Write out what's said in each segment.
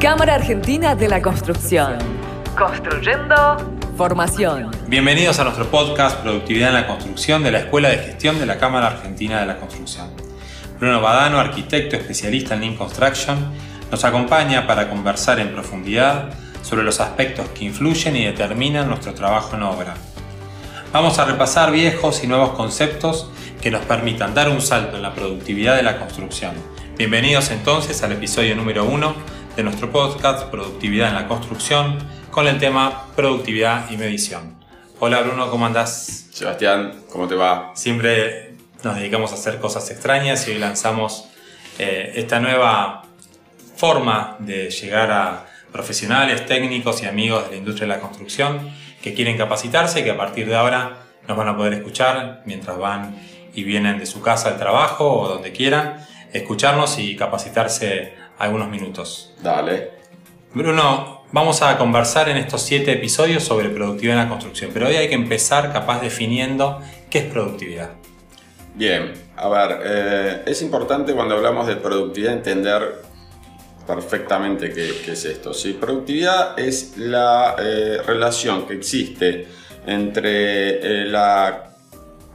Cámara Argentina de la Construcción. Construyendo formación. Bienvenidos a nuestro podcast Productividad en la Construcción de la Escuela de Gestión de la Cámara Argentina de la Construcción. Bruno Badano, arquitecto especialista en Lean Construction, nos acompaña para conversar en profundidad sobre los aspectos que influyen y determinan nuestro trabajo en obra. Vamos a repasar viejos y nuevos conceptos que nos permitan dar un salto en la productividad de la construcción. Bienvenidos entonces al episodio número 1 de nuestro podcast Productividad en la Construcción con el tema Productividad y Medición. Hola Bruno, ¿cómo andás? Sebastián, ¿cómo te va? Siempre nos dedicamos a hacer cosas extrañas y hoy lanzamos eh, esta nueva forma de llegar a profesionales, técnicos y amigos de la industria de la construcción que quieren capacitarse y que a partir de ahora nos van a poder escuchar mientras van y vienen de su casa al trabajo o donde quieran, escucharnos y capacitarse algunos minutos. Dale. Bruno, vamos a conversar en estos siete episodios sobre productividad en la construcción, pero hoy hay que empezar capaz definiendo qué es productividad. Bien, a ver, eh, es importante cuando hablamos de productividad entender perfectamente qué, es esto. ¿sí? Productividad es la eh, relación que existe entre eh, la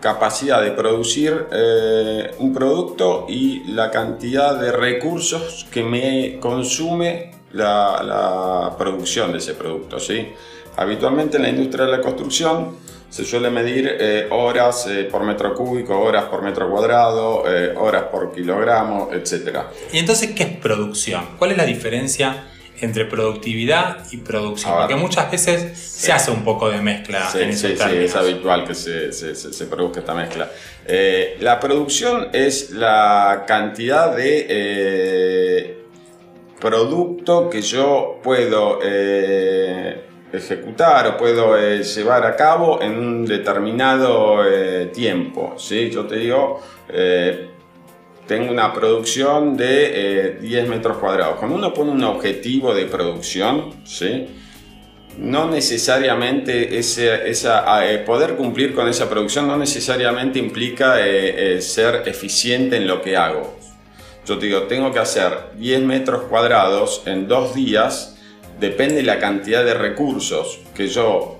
capacidad de producir eh, un producto y la cantidad de recursos que me consume la, producción de ese producto. ¿sí? Habitualmente en la industria de la construcción se suele medir eh, horas eh, por metro cúbico, horas por metro cuadrado, horas por kilogramo, etc. ¿Y entonces qué es producción? ¿Cuál es la diferencia? Entre productividad y producción. Porque muchas veces se hace un poco de mezcla sí, en sí, sí, es habitual que se, se, se produzca esta mezcla. Eh, la producción es la cantidad de eh, producto que yo puedo eh, ejecutar o puedo llevar a cabo en un determinado tiempo. ¿sí? Yo te digo tengo una producción de 10 eh, metros cuadrados. Cuando uno pone un objetivo de producción, ¿sí? no necesariamente ese, esa, eh, poder cumplir con esa producción no necesariamente implica eh, ser eficiente en lo que hago. Yo te digo, tengo que hacer 10 metros cuadrados en dos días, depende de la cantidad de recursos que yo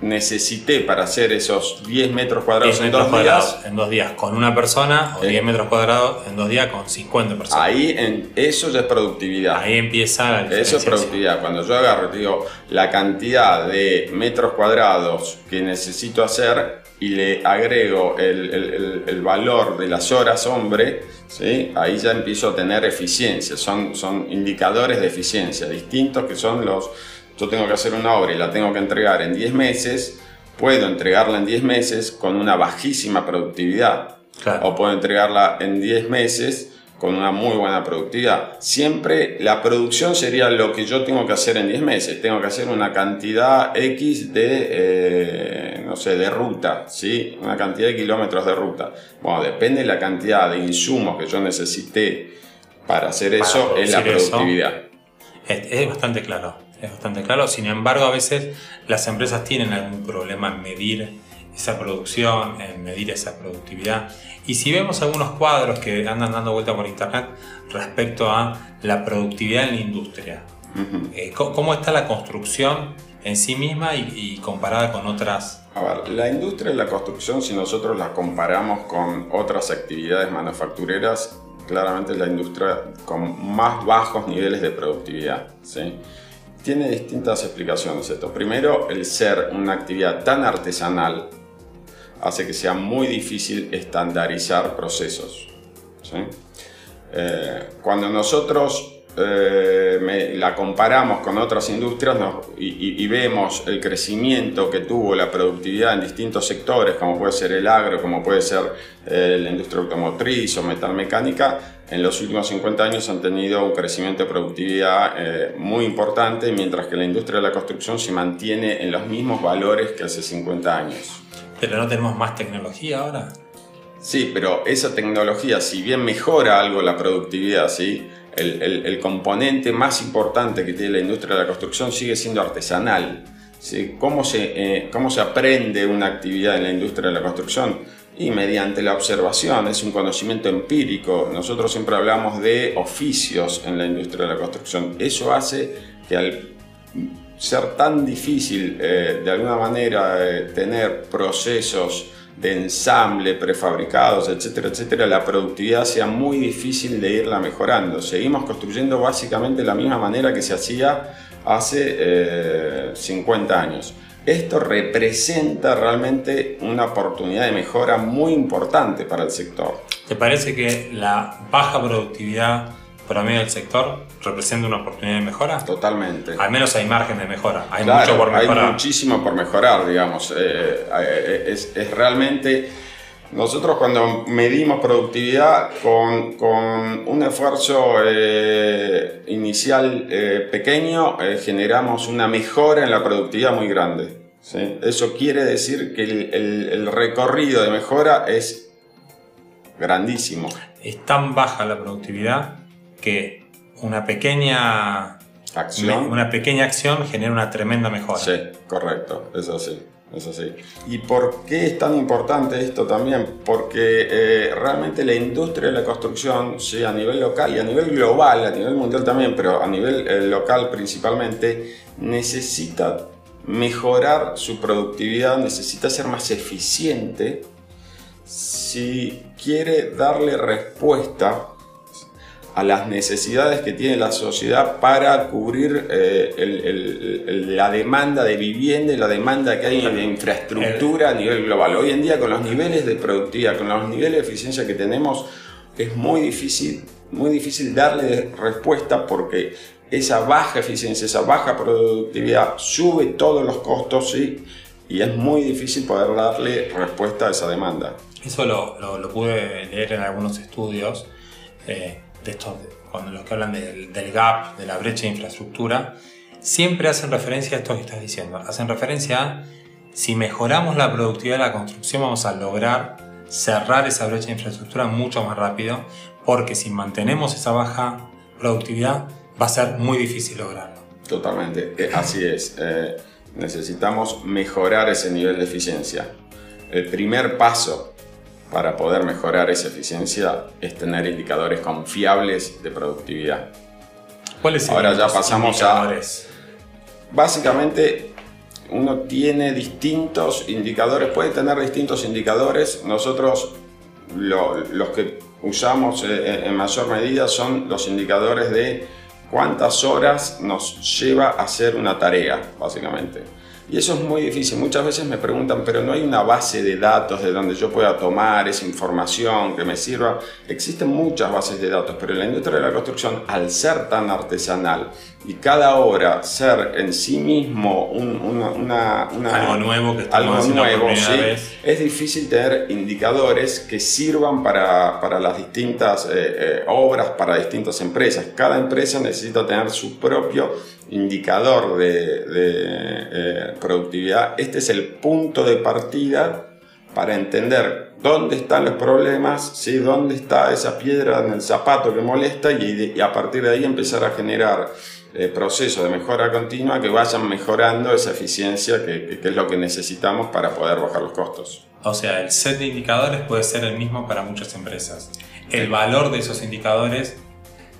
necesité para hacer esos 10 metros cuadrados en dos días. En dos días con una persona o 10 metros cuadrados en dos días con 50 personas. Ahí en, eso ya es productividad. Ahí empieza la Eso es productividad. Cuando yo agarro, digo, la cantidad de metros cuadrados que necesito hacer y le agrego el, el, valor de las horas hombre, ¿sí? ahí ya empiezo a tener eficiencia. Son, son indicadores de eficiencia distintos que son los yo tengo que hacer una obra y la tengo que entregar en 10 meses, puedo entregarla en 10 meses con una bajísima productividad. O puedo entregarla en 10 meses con una muy buena productividad. Siempre la producción sería lo que yo tengo que hacer en 10 meses. Tengo que hacer una cantidad X de, eh, no sé, de ruta, ¿sí? Una cantidad de kilómetros de ruta. Bueno, depende de la cantidad de insumos que yo necesité para hacer eso, es la productividad. es bastante claro es bastante claro. Sin embargo, a veces las empresas tienen algún problema en medir esa producción, en medir esa productividad. Y si vemos algunos cuadros que andan dando vuelta por internet respecto a la productividad en la industria, eh, ¿cómo está la construcción en sí misma y, comparada con otras? A ver, la industria de la construcción, si nosotros la comparamos con otras actividades manufactureras, claramente es la industria con más bajos niveles de productividad. ¿sí? Tiene distintas explicaciones esto. Primero, el ser una actividad tan artesanal hace que sea muy difícil estandarizar procesos. Eh, cuando nosotros eh, la comparamos con otras industrias y, vemos el crecimiento que tuvo la productividad en distintos sectores, como puede ser el agro, como puede ser eh, la industria automotriz o metalmecánica, en los últimos 50 años han tenido un crecimiento de productividad eh, muy importante, mientras que la industria de la construcción se mantiene en los mismos valores que hace 50 años. ¿Pero no tenemos más tecnología ahora? Sí, pero esa tecnología, si bien mejora algo la productividad, ¿sí? El, componente más importante que tiene la industria de la construcción sigue siendo artesanal. ¿sí? ¿Cómo, se, eh, ¿Cómo se aprende una actividad en la industria de la construcción? Y mediante la observación, es un conocimiento empírico. Nosotros siempre hablamos de oficios en la industria de la construcción. Eso hace que al ser tan difícil eh, de alguna manera eh, tener procesos de ensamble prefabricados, etcétera, etcétera, la productividad sea muy difícil de irla mejorando. Seguimos construyendo básicamente la misma manera que se hacía hace 50 eh, años. Esto representa realmente una oportunidad de mejora muy importante para el sector. ¿Te parece que la baja productividad promedio del sector representa una oportunidad de mejora? Totalmente. Al menos hay margen de mejora, hay mucho por mejorar. Hay muchísimo por mejorar, digamos. Eh, eh, es, es, realmente... Nosotros cuando medimos productividad con, con un esfuerzo eh, inicial pequeño, generamos una mejora en la productividad muy grande. ¿sí? Eso quiere decir que el, el, el recorrido de mejora es grandísimo. Es tan baja la productividad que una pequeña acción, una pequeña acción genera una tremenda mejora. Sí, correcto, es así. Es así. ¿Y por qué es tan importante esto también? Porque eh, realmente la industria de la construcción, sí, a nivel local y a nivel global, a nivel mundial también, pero a nivel eh, local principalmente, necesita mejorar su productividad, necesita ser más eficiente si quiere darle respuesta a las necesidades que tiene la sociedad para cubrir eh, la demanda de vivienda y la demanda que hay de infraestructura a nivel global. Hoy en día con los niveles de productividad, con los niveles de eficiencia que tenemos, es muy difícil, muy difícil darle respuesta porque esa baja eficiencia, esa baja productividad sube todos los costos y es muy difícil poder darle respuesta a esa demanda. Eso lo, lo, pude leer en algunos estudios. Eh, de estos, cuando los que hablan del, gap, de la brecha de infraestructura, siempre hacen referencia a esto que estás diciendo. Hacen referencia a si mejoramos la productividad de la construcción vamos a lograr cerrar esa brecha de infraestructura mucho más rápido, porque si mantenemos esa baja productividad va a ser muy difícil lograrlo. Totalmente, eh, así es. Eh, necesitamos mejorar ese nivel de eficiencia. El primer paso para poder mejorar esa eficiencia es tener indicadores confiables de productividad. ¿Cuáles Ahora ya pasamos a... Básicamente uno tiene distintos indicadores, puede tener distintos indicadores. Nosotros los que usamos eh, eh, en mayor medida son los indicadores de cuántas horas nos lleva a hacer una tarea, básicamente. Y eso es muy difícil. Muchas veces me preguntan, pero no hay una base de datos de donde yo pueda tomar esa información que me sirva. Existen muchas bases de datos, pero en la industria de la construcción, al ser tan artesanal y cada obra ser en sí mismo una, algo nuevo, que algo nuevo es difícil tener indicadores que sirvan para, para las distintas eh, eh, obras, para distintas empresas. Cada empresa necesita tener su propio indicador de, eh, productividad, este es el punto de partida para entender dónde están los problemas, ¿sí? dónde está esa piedra en el zapato que molesta y, a partir de ahí empezar a generar eh, procesos de mejora continua que vayan mejorando esa eficiencia que, es lo que necesitamos para poder bajar los costos. O sea, el set de indicadores puede ser el mismo para muchas empresas. El valor de esos indicadores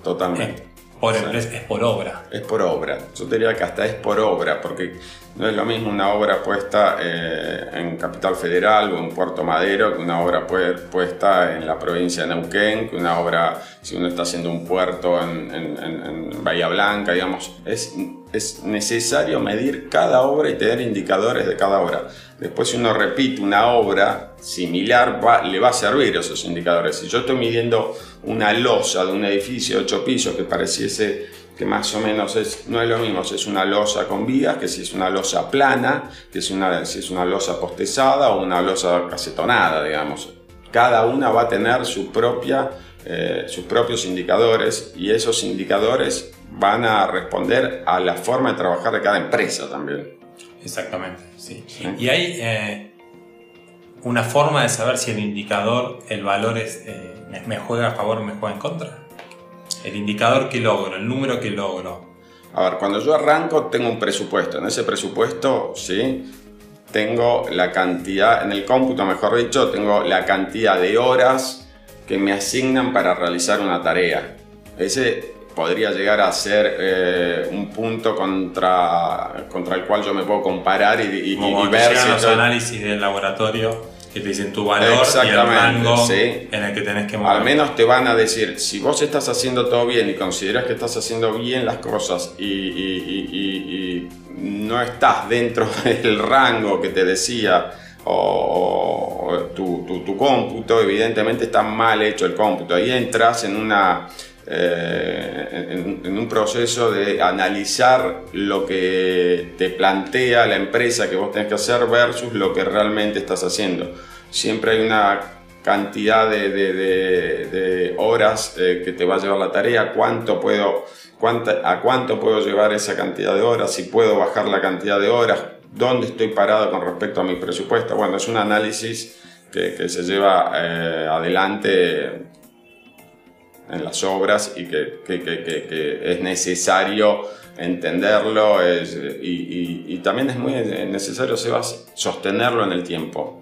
Totalmente por empresa, es por obra. Es por obra. Yo diría que hasta es por obra, porque no es lo mismo una obra puesta eh, en Capital Federal o en Puerto Madero que una obra puesta en la provincia de Neuquén, que una obra, si uno está haciendo un puerto en, en Bahía Blanca, digamos. Es, es necesario medir cada obra y tener indicadores de cada obra. Después, si uno repite una obra similar, le va a servir esos indicadores. Si yo estoy midiendo una losa de un edificio de 8 pisos que pareciese que más o menos es, no es lo mismo si es una losa con vigas que si es una losa plana, que si, una, si es una losa postezada o una losa cacetonada, digamos. Cada una va a tener su propia, eh, sus propios indicadores y esos indicadores van a responder a la forma de trabajar de cada empresa también. Exactamente, sí. Y hay eh, una forma de saber si el indicador, el valor es, eh, me juega a favor o me juega en contra. El indicador que logro, el número que logro. A ver, cuando yo arranco tengo un presupuesto. En ese presupuesto, sí, tengo la cantidad, en el cómputo mejor dicho, tengo la cantidad de horas que me asignan para realizar una tarea. Ese podría llegar a ser eh, un punto contra, contra el cual yo me puedo comparar y, ver si los análisis del laboratorio que te dicen tu valor y el rango en el que tenés que mover. Al menos te van a decir, si vos estás haciendo todo bien y consideras que estás haciendo bien las cosas y, y no estás dentro del rango que te decía o, tu, tu, tu, cómputo, evidentemente está mal hecho el cómputo. Ahí entras en una eh, en, un proceso de analizar lo que te plantea la empresa que vos tenés que hacer versus lo que realmente estás haciendo. Siempre hay una cantidad de, horas eh, que te va a llevar la tarea, cuánto puedo, a cuánto puedo llevar esa cantidad de horas, si puedo bajar la cantidad de horas, dónde estoy parado con respecto a mi presupuesto. Bueno, es un análisis que, se lleva eh, adelante en las obras y que, que, que, es necesario entenderlo y, también es muy necesario sostenerlo en el tiempo.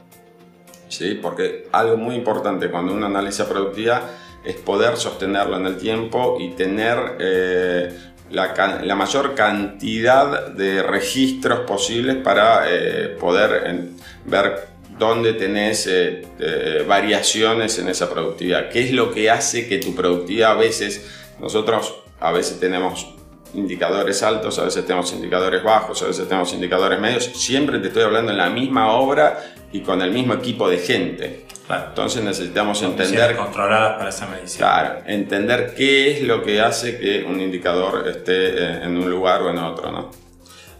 ¿sí? Porque algo muy importante cuando uno analiza productividad es poder sostenerlo en el tiempo y tener eh, la, la, mayor cantidad de registros posibles para eh, poder ver dónde tenés eh, eh, variaciones en esa productividad. ¿Qué es lo que hace que tu productividad a veces, nosotros a veces tenemos indicadores altos, a veces tenemos indicadores bajos, a veces tenemos indicadores medios, siempre te estoy hablando en la misma obra y con el mismo equipo de gente. Entonces necesitamos entender... controladas para esa medición. Claro, entender qué es lo que hace que un indicador esté eh, en un lugar o en otro. ¿no?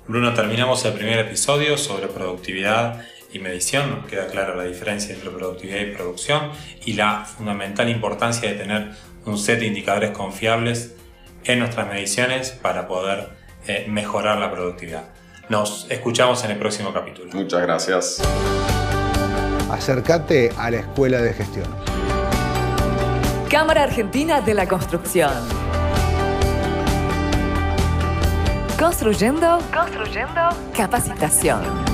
Bruno, terminamos el primer episodio sobre productividad y medición, nos queda clara la diferencia entre productividad y producción y la fundamental importancia de tener un set de indicadores confiables en nuestras mediciones para poder eh, mejorar la productividad. Nos escuchamos en el próximo capítulo. Muchas gracias. Acércate a la Escuela de Gestión. Cámara Argentina de la Construcción. Construyendo, construyendo capacitación.